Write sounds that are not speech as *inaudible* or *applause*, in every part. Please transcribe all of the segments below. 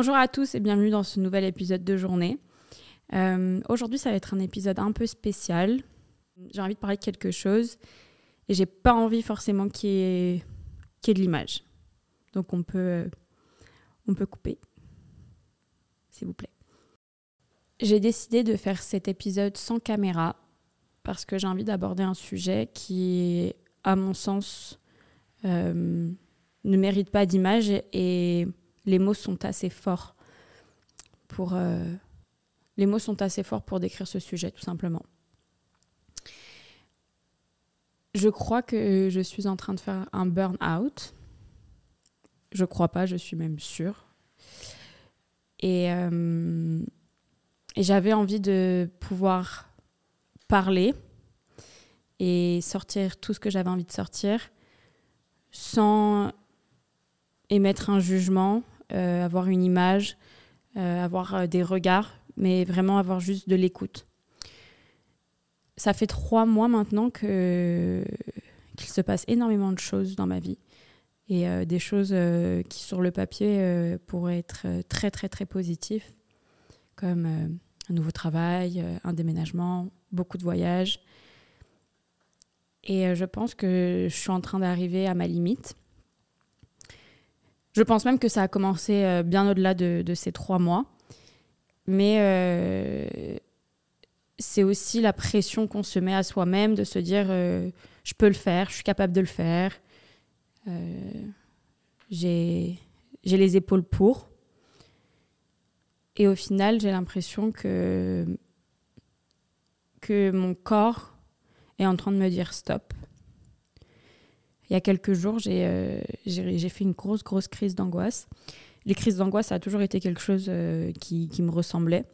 Bonjour à tous et bienvenue dans ce nouvel épisode de journée. Euh, aujourd'hui, ça va être un épisode un peu spécial. J'ai envie de parler de quelque chose et j'ai pas envie forcément qu'il y, ait, de l'image. Donc on peut, on peut couper, s'il vous plaît. J'ai décidé de faire cet épisode sans caméra parce que j'ai envie d'aborder un sujet qui, à mon sens, euh, ne mérite pas d'image et les mots sont assez forts pour euh, les mots sont assez forts pour décrire ce sujet tout simplement. Je crois que je suis en train de faire un burn-out. Je crois pas, je suis même sûre. Et, euh, et j'avais envie de pouvoir parler et sortir tout ce que j'avais envie de sortir sans émettre un jugement, euh, avoir une image, euh, avoir euh, des regards, mais vraiment avoir juste de l'écoute. Ça fait trois mois maintenant que qu'il se passe énormément de choses dans ma vie et des choses qui sur le papier pourraient être très très très positives, comme un nouveau travail, un déménagement, beaucoup de voyages. Et je pense que je suis en train d'arriver à ma limite. Je pense même que ça a commencé euh, bien au-delà de, ces trois mois. Mais euh, c'est aussi la pression qu'on se met à soi-même de se dire euh, je peux le faire, je suis capable de le faire, j'ai les épaules pour. Et au final, j'ai l'impression que, que mon corps est en train de me dire stop il y a quelques jours, euh, j'ai fait une grosse, grosse crise d'angoisse. Les crises d'angoisse, ça a toujours été quelque chose euh, qui, me ressemblait,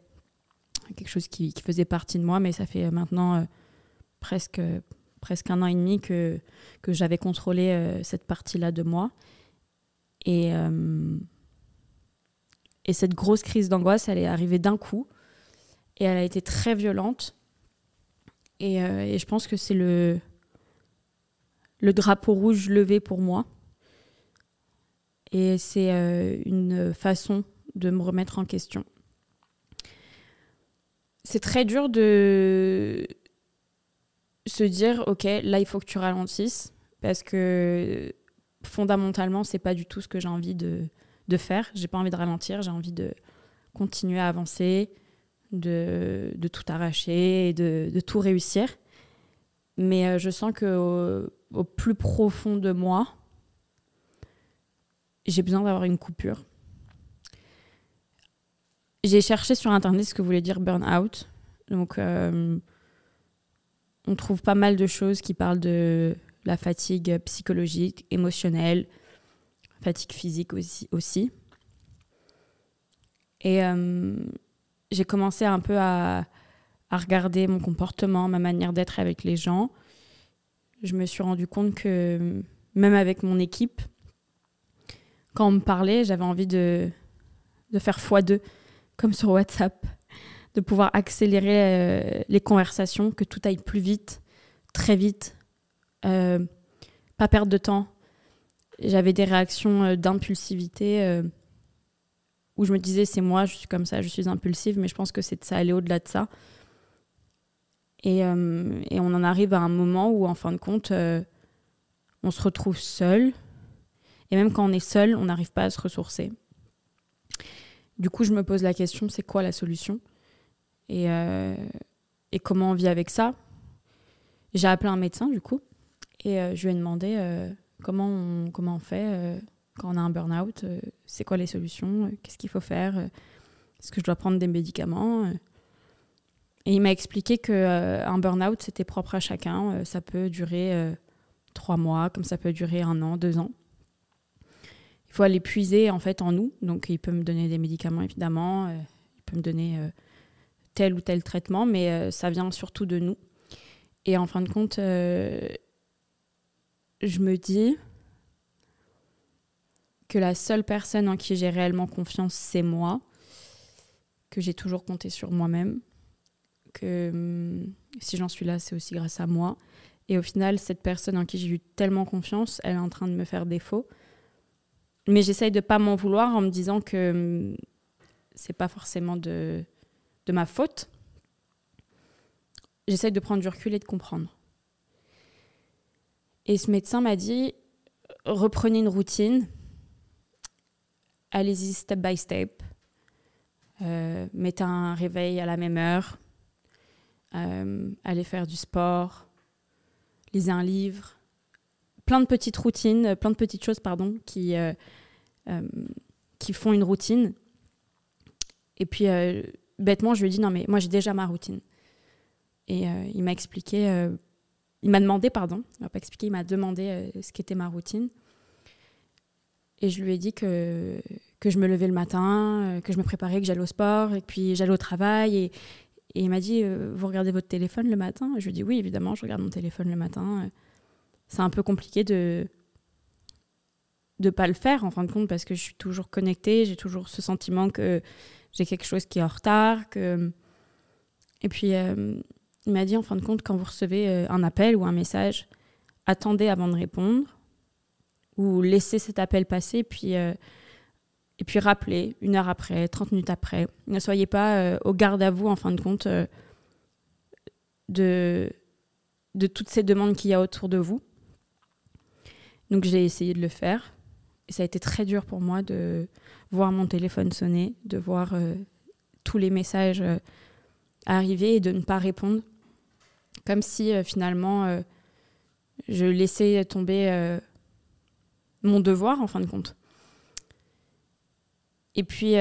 quelque chose qui, faisait partie de moi, mais ça fait maintenant euh, presque, un an et demi que, j'avais contrôlé cette partie-là de moi. Et, et cette grosse crise d'angoisse, elle est arrivée d'un coup, et elle a été très violente. Et je pense que c'est le le drapeau rouge levé pour moi. Et c'est euh, une façon de me remettre en question. C'est très dur de se dire, ok, là il faut que tu ralentisses, parce que fondamentalement, c'est pas du tout ce que j'ai envie de, de faire. J'ai pas envie de ralentir, j'ai envie de continuer à avancer, de, de tout arracher et de, de, tout réussir. Mais euh, je sens que au plus profond de moi, j'ai besoin d'avoir une coupure. J'ai cherché sur internet ce que voulait dire burn-out. Donc, euh, on trouve pas mal de choses qui parlent de la fatigue psychologique, émotionnelle, fatigue physique aussi. Et euh, j'ai commencé un peu à regarder mon comportement, ma manière d'être avec les gens je me suis rendu compte que même avec mon équipe, quand on me parlait, j'avais envie de, de faire x2, comme sur WhatsApp, de pouvoir accélérer euh, les conversations, que tout aille plus vite, très vite, euh, pas perdre de temps. J'avais des réactions euh, d'impulsivité où je me disais c'est moi, je suis comme ça, je suis impulsive, mais je pense que c'est ça aller au-delà de ça. Euh, et, on en arrive à un moment où, en fin de compte, euh, on se retrouve seul. Et même quand on est seul, on n'arrive pas à se ressourcer. Du coup, je me pose la question, c'est quoi la solution? Et, euh, et, comment on vit avec ça? J'ai appelé un médecin, du coup, et je lui ai demandé on, comment on fait quand on a un burn-out, c'est quoi les solutions, qu'est-ce qu'il faut faire, est-ce que je dois prendre des médicaments? Et il m'a expliqué qu'un euh, burn-out, c'était propre à chacun. Euh, ça peut durer euh, trois mois, comme ça peut durer un an, deux ans. Il faut aller puiser en fait en nous. Donc il peut me donner des médicaments évidemment, il peut me donner tel ou tel traitement, mais ça vient surtout de nous. Et en fin de compte, je me dis que la seule personne en qui j'ai réellement confiance, c'est moi, que j'ai toujours compté sur moi-même que hum, si j'en suis là, c'est aussi grâce à moi. Et au final, cette personne en qui j'ai eu tellement confiance, elle est en train de me faire défaut. Mais j'essaye de pas m'en vouloir en me disant que hum, c'est pas forcément de, de ma faute. J'essaye de prendre du recul et de comprendre. Et ce médecin m'a dit reprenez une routine, allez-y step by step, euh, mettez un réveil à la même heure, euh, allez faire du sport, lisez un livre, plein de petites routines, plein de petites choses pardon qui euh, qui font une routine. Et puis bêtement je lui ai dit non mais moi j'ai déjà ma routine. Et il m'a expliqué il m'a demandé, pardon, il m'a pas expliqué, il m'a demandé euh, ce qu'était ma routine. Et je lui ai dit que, que je me levais le matin, euh, que je me préparais, que j'allais au sport, et puis j'allais au travail. Et, il m'a dit euh, Vous regardez votre téléphone le matin? Je lui ai Oui, évidemment, je regarde mon téléphone le matin. C'est un peu compliqué de de pas le faire en fin de compte parce que je suis toujours connectée, j'ai toujours ce sentiment que j'ai quelque chose qui est en retard. Que... Et puis, il m'a dit en fin de compte, quand vous recevez euh, un appel ou un message, attendez avant de répondre ou laissez cet appel passer puis, euh, et puis rappelez une heure après, 30 minutes après. Ne soyez pas euh, au garde à vous en fin de compte de, de toutes ces demandes qu'il y a autour de vous. Donc j'ai essayé de le faire. Et ça a été très dur pour moi de voir mon téléphone sonner, de voir tous les messages arriver et de ne pas répondre. Comme si euh, finalement euh, je laissais tomber euh, mon devoir en fin de compte. Et puis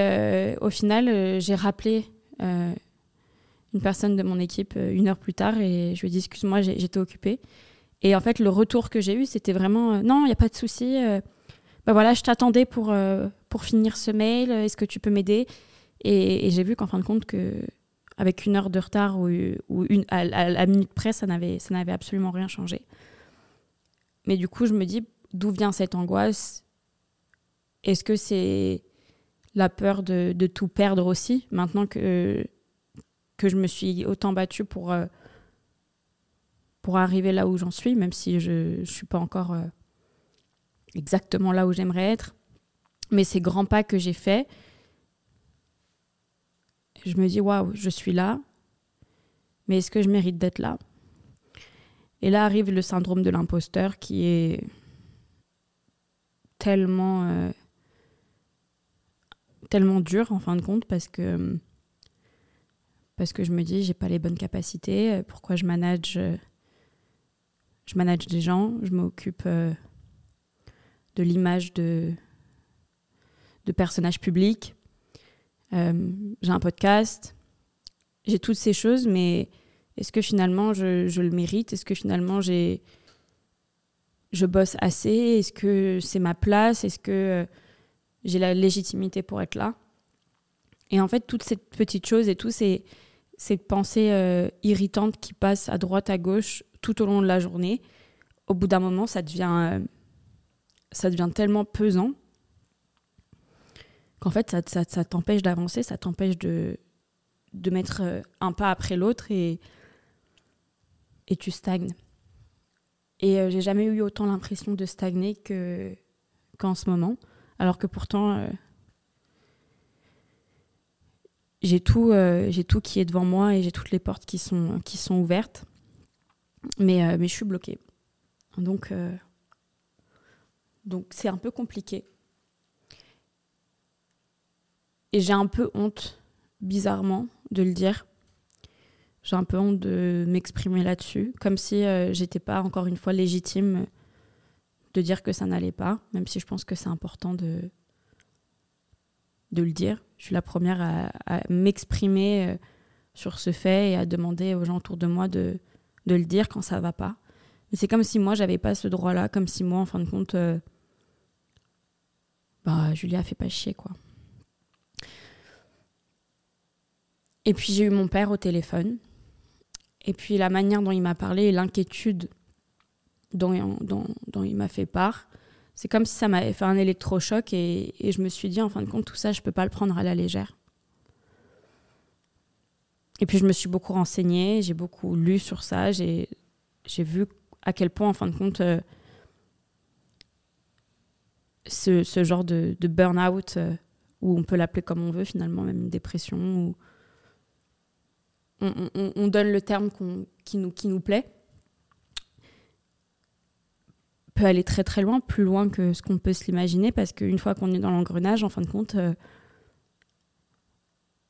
au final, j'ai rappelé une personne de mon équipe une heure plus tard et je lui ai dit excuse-moi, j'étais occupée. Et en fait, le retour que j'ai eu, c'était vraiment non, il n'y a pas de souci. bah voilà, je t'attendais pour, pour finir ce mail. Est-ce que tu peux m'aider? Et, j'ai vu qu'en fin de compte que avec une heure de retard ou, une, à, la minute près, ça n'avait absolument rien changé. Mais du coup, je me dis, d'où vient cette angoisse? Est-ce que c'est la peur de, de, tout perdre aussi, maintenant que, que je me suis autant battue pour, euh, pour arriver là où j'en suis, même si je ne suis pas encore euh, exactement là où j'aimerais être. Mais ces grands pas que j'ai faits, je me dis waouh, je suis là, mais est-ce que je mérite d'être là? Et là arrive le syndrome de l'imposteur qui est tellement euh, tellement dur en fin de compte parce que parce que je me dis j'ai pas les bonnes capacités, pourquoi je manage je manage des gens, je m'occupe euh, de l'image de de personnages publics. Euh, j'ai un podcast, j'ai toutes ces choses, mais est-ce que finalement je, je le mérite? Est-ce que finalement j'ai je bosse assez? Est-ce que c'est ma place? Est-ce que euh, j'ai la légitimité pour être là Et en fait, toutes ces petites choses et toutes ces, ces pensées euh, irritantes qui passent à droite, à gauche tout au long de la journée, au bout d'un moment, ça devient, ça devient tellement pesant qu'en fait, ça, ça, t'empêche d'avancer, ça t'empêche de, de mettre euh, un pas après l'autre et, et tu stagnes. Et euh, j'ai jamais eu autant l'impression de stagner que, qu'en ce moment, alors que pourtant, euh, j'ai, tout, j'ai tout qui est devant moi et j'ai toutes les portes qui sont, ouvertes, mais, mais je suis bloquée. Donc, donc c'est un peu compliqué. Et j'ai un peu honte, bizarrement, de le dire. J'ai un peu honte de m'exprimer là-dessus, comme si euh, j'étais pas encore une fois légitime de dire que ça n'allait pas, même si je pense que c'est important de, de le dire. Je suis la première à, m'exprimer euh, sur ce fait et à demander aux gens autour de moi de, le dire quand ça va pas. Mais c'est comme si moi, j'avais pas ce droit-là, comme si moi, en fin de compte, euh, bah, Julia fait pas chier, quoi. Et puis j'ai eu mon père au téléphone. Et puis la manière dont il m'a parlé et l'inquiétude dont, il m'a fait part, c'est comme si ça m'avait fait un électrochoc et, et, je me suis dit, en fin de compte, tout ça, je ne peux pas le prendre à la légère. Et puis je me suis beaucoup renseignée, j'ai beaucoup lu sur ça, j'ai vu à quel point, en fin de compte, euh, ce, genre de, de burn-out euh, on peut l'appeler comme on veut finalement, même une dépression, ou on, donne le terme qui nous plaît, peut aller très très loin, plus loin que ce qu'on peut se l'imaginer, parce qu'une fois qu'on est dans l'engrenage, en fin de compte, euh,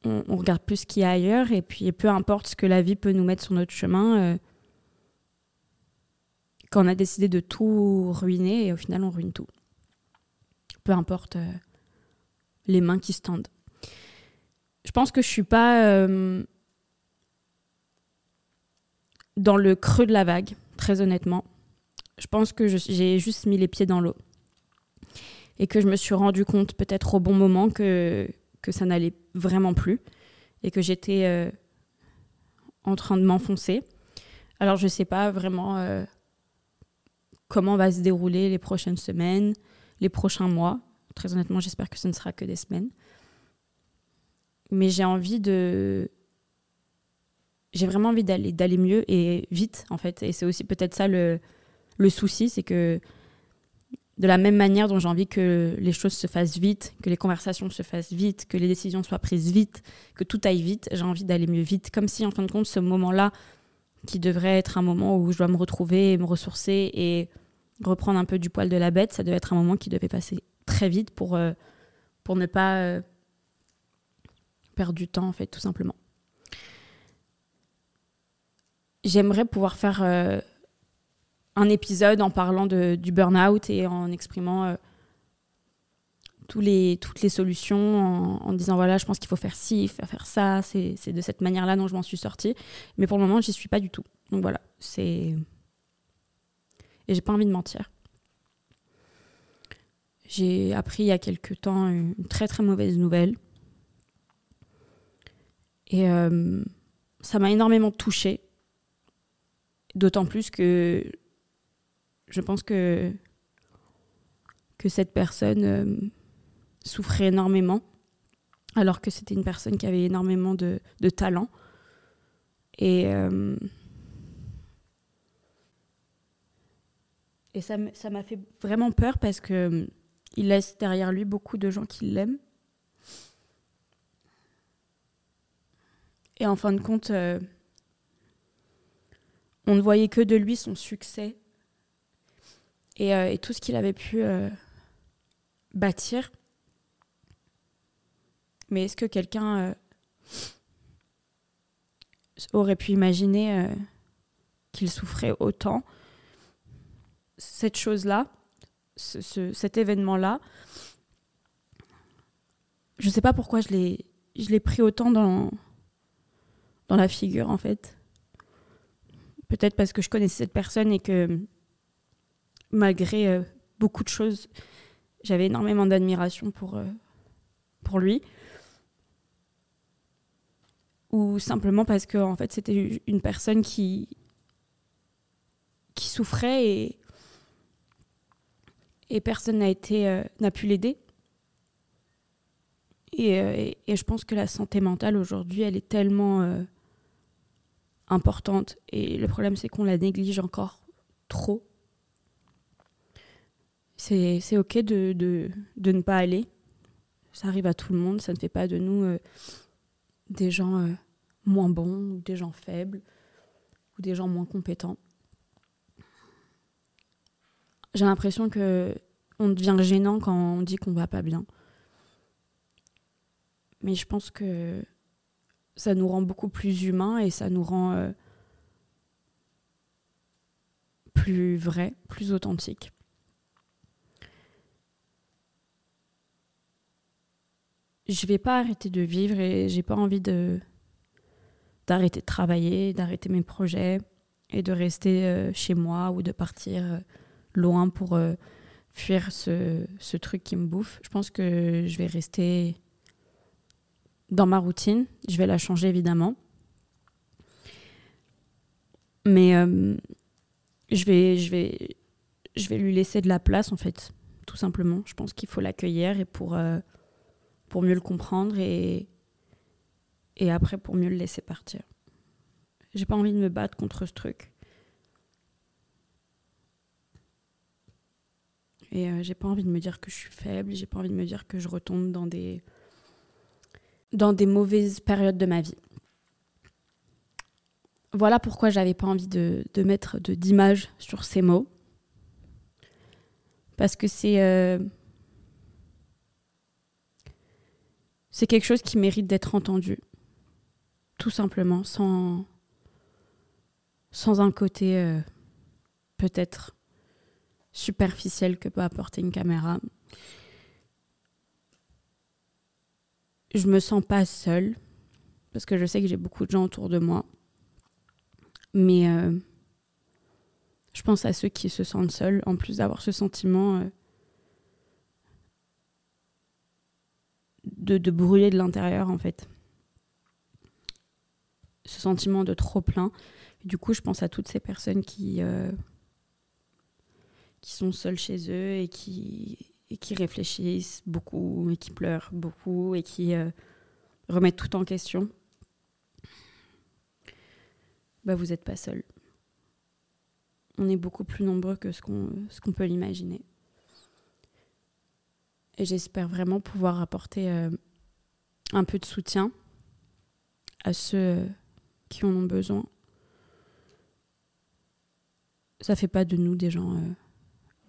on, regarde plus ce qu'il y a ailleurs, et puis peu importe ce que la vie peut nous mettre sur notre chemin, euh, quand on a décidé de tout ruiner, et au final on ruine tout. Peu importe euh, les mains qui se tendent. Je pense que je suis pas dans le creux de la vague, très honnêtement. Je pense que j'ai juste mis les pieds dans l'eau. Et que je me suis rendu compte, peut-être au bon moment, que, que ça n'allait vraiment plus. Et que j'étais euh, en train de m'enfoncer. Alors, je ne sais pas vraiment euh, comment va se dérouler les prochaines semaines, les prochains mois. Très honnêtement, j'espère que ce ne sera que des semaines. Mais j'ai envie de, j'ai vraiment envie d'aller d'aller mieux et vite en fait et c'est aussi peut-être ça le, le souci c'est que de la même manière dont j'ai envie que les choses se fassent vite, que les conversations se fassent vite, que les décisions soient prises vite, que tout aille vite, j'ai envie d'aller mieux vite. Comme si, en fin de compte, ce moment-là, qui devrait être un moment où je dois me retrouver, me ressourcer et reprendre un peu du poil de la bête, ça devait être un moment qui devait passer très vite pour, euh, ne pas euh, perdre du temps, en fait, tout simplement j'aimerais pouvoir faire euh, un épisode en parlant du burn-out et en exprimant euh, toutes les solutions, en, disant voilà, je pense qu'il faut faire ci, faire, faire ça, c'est de cette manière-là dont je m'en suis sortie. Mais pour le moment, j'y suis pas du tout. Donc voilà, c'est. Et j'ai pas envie de mentir. J'ai appris il y a quelques temps une très très mauvaise nouvelle. Et euh, ça m'a énormément touchée D'autant plus que je pense que, cette personne euh, souffrait énormément, alors que c'était une personne qui avait énormément de, talent. Et, euh, ça m'a fait vraiment peur parce que euh, il laisse derrière lui beaucoup de gens qui l'aiment. Et en fin de compte, on ne voyait que de lui son succès et, euh, tout ce qu'il avait pu euh, bâtir. Mais est-ce que quelqu'un euh, aurait pu imaginer qu'il souffrait autant? Cette chose-là, cet événement-là, je ne sais pas pourquoi je l'ai pris autant dans la figure en fait. Peut-être parce que je connaissais cette personne et que malgré euh, beaucoup de choses, j'avais énormément d'admiration pour, euh, pour lui. Ou simplement parce que en fait, c'était une personne qui, qui souffrait et, et personne n'a euh, pu l'aider. Et, et, je pense que la santé mentale aujourd'hui, elle est tellement importante. Et le problème, c'est qu'on la néglige encore trop. C'est OK de, de, de, ne pas aller. Ça arrive à tout le monde. Ça ne fait pas de nous euh, des gens euh, moins bons ou des gens faibles ou des gens moins compétents. J'ai l'impression que on devient gênant quand on dit qu'on va pas bien. Mais je pense que ça nous rend beaucoup plus humains et ça nous rend euh, plus vrais, plus authentiques. Je vais pas arrêter de vivre et j'ai pas envie de d'arrêter de travailler, d'arrêter mes projets et de rester euh, chez moi ou de partir euh, loin pour fuir ce, ce truc qui me bouffe. Je pense que je vais rester dans ma routine. Je vais la changer évidemment. Mais euh, je, vais, je, vais, je vais lui laisser de la place en fait, tout simplement. Je pense qu'il faut l'accueillir et pour, euh, pour mieux le comprendre et, après pour mieux le laisser partir. J'ai pas envie de me battre contre ce truc. Et euh, j'ai pas envie de me dire que je suis faible, j'ai pas envie de me dire que je retombe dans des dans des mauvaises périodes de ma vie. Voilà pourquoi j'avais pas envie de, de mettre d'image sur ces mots. Parce que c'est euh, c'est quelque chose qui mérite d'être entendu. Tout simplement, sans, sans un côté euh, peut-être superficiel que peut apporter une caméra. Je me sens pas seule parce que je sais que j'ai beaucoup de gens autour de moi. Mais euh, je pense à ceux qui se sentent seuls, en plus d'avoir ce sentiment euh, de, de, brûler de l'intérieur, en fait. Ce sentiment de trop plein. du coup, je pense à toutes ces personnes qui, euh, qui sont seules chez eux et qui, et qui réfléchissent beaucoup, et qui pleurent beaucoup, et qui remettent tout en question bah, vous n'êtes pas seul. On est beaucoup plus nombreux que ce qu'on peut l'imaginer. Et j'espère vraiment pouvoir apporter euh, un peu de soutien à ceux qui en ont besoin. Ça fait pas de nous des gens, euh,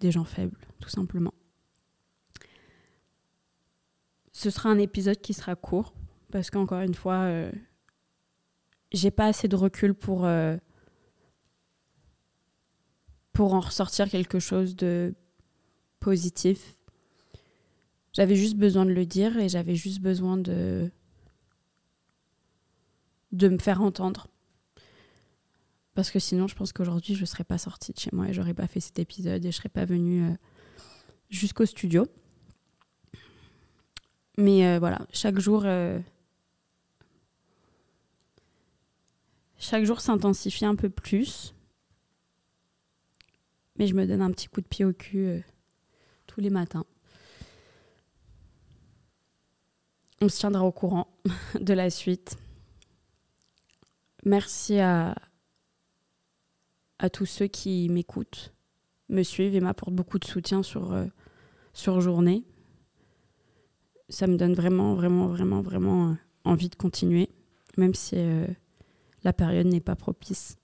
des gens faibles, tout simplement. Ce sera un épisode qui sera court, parce qu'encore une fois, euh, j'ai pas assez de recul pour, euh, pour en ressortir quelque chose de positif. J'avais juste besoin de le dire et j'avais juste besoin de, de me faire entendre. Parce que sinon, je pense qu'aujourd'hui, je ne serais pas sortie de chez moi et j'aurais pas fait cet épisode et je serais pas venue euh, jusqu'au studio. Mais euh, voilà, chaque jour, Chaque jour s'intensifie un peu plus. Mais je me donne un petit coup de pied au cul euh, tous les matins. On se tiendra au courant *laughs* de la suite. Merci à, tous ceux qui m'écoutent, me suivent et m'apportent beaucoup de soutien sur, euh, journée. Ça me donne vraiment, vraiment, vraiment, vraiment euh, envie de continuer, même si la période n'est pas propice.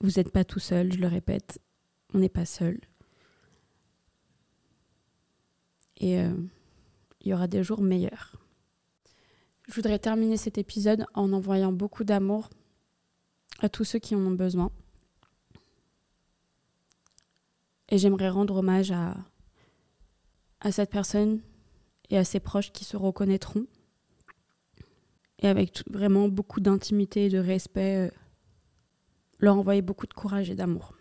Vous n'êtes pas tout seul, je le répète, on n'est pas seul. Et euh, il y aura des jours meilleurs. Je voudrais terminer cet épisode en envoyant beaucoup d'amour à tous ceux qui en ont besoin. Et j'aimerais rendre hommage à, cette personne et à ses proches qui se reconnaîtront et avec vraiment beaucoup d'intimité et de respect, euh, leur envoyer beaucoup de courage et d'amour.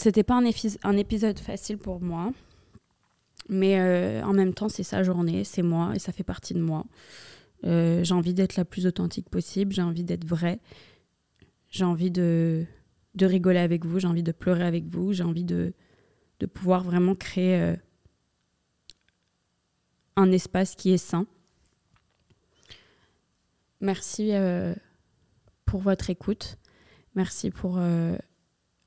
C'était pas un, épisode facile pour moi, mais euh, en même temps, c'est sa journée, c'est moi et ça fait partie de moi. Euh, j'ai envie d'être la plus authentique possible, j'ai envie d'être vraie, j'ai envie de, rigoler avec vous, j'ai envie de pleurer avec vous, j'ai envie de, pouvoir vraiment créer un espace qui est sain. Merci euh, pour votre écoute. Merci pour euh,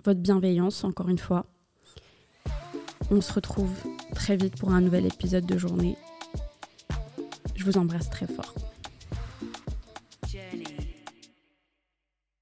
votre bienveillance, encore une fois. On se retrouve très vite pour un nouvel épisode de journée. Je vous embrasse très fort.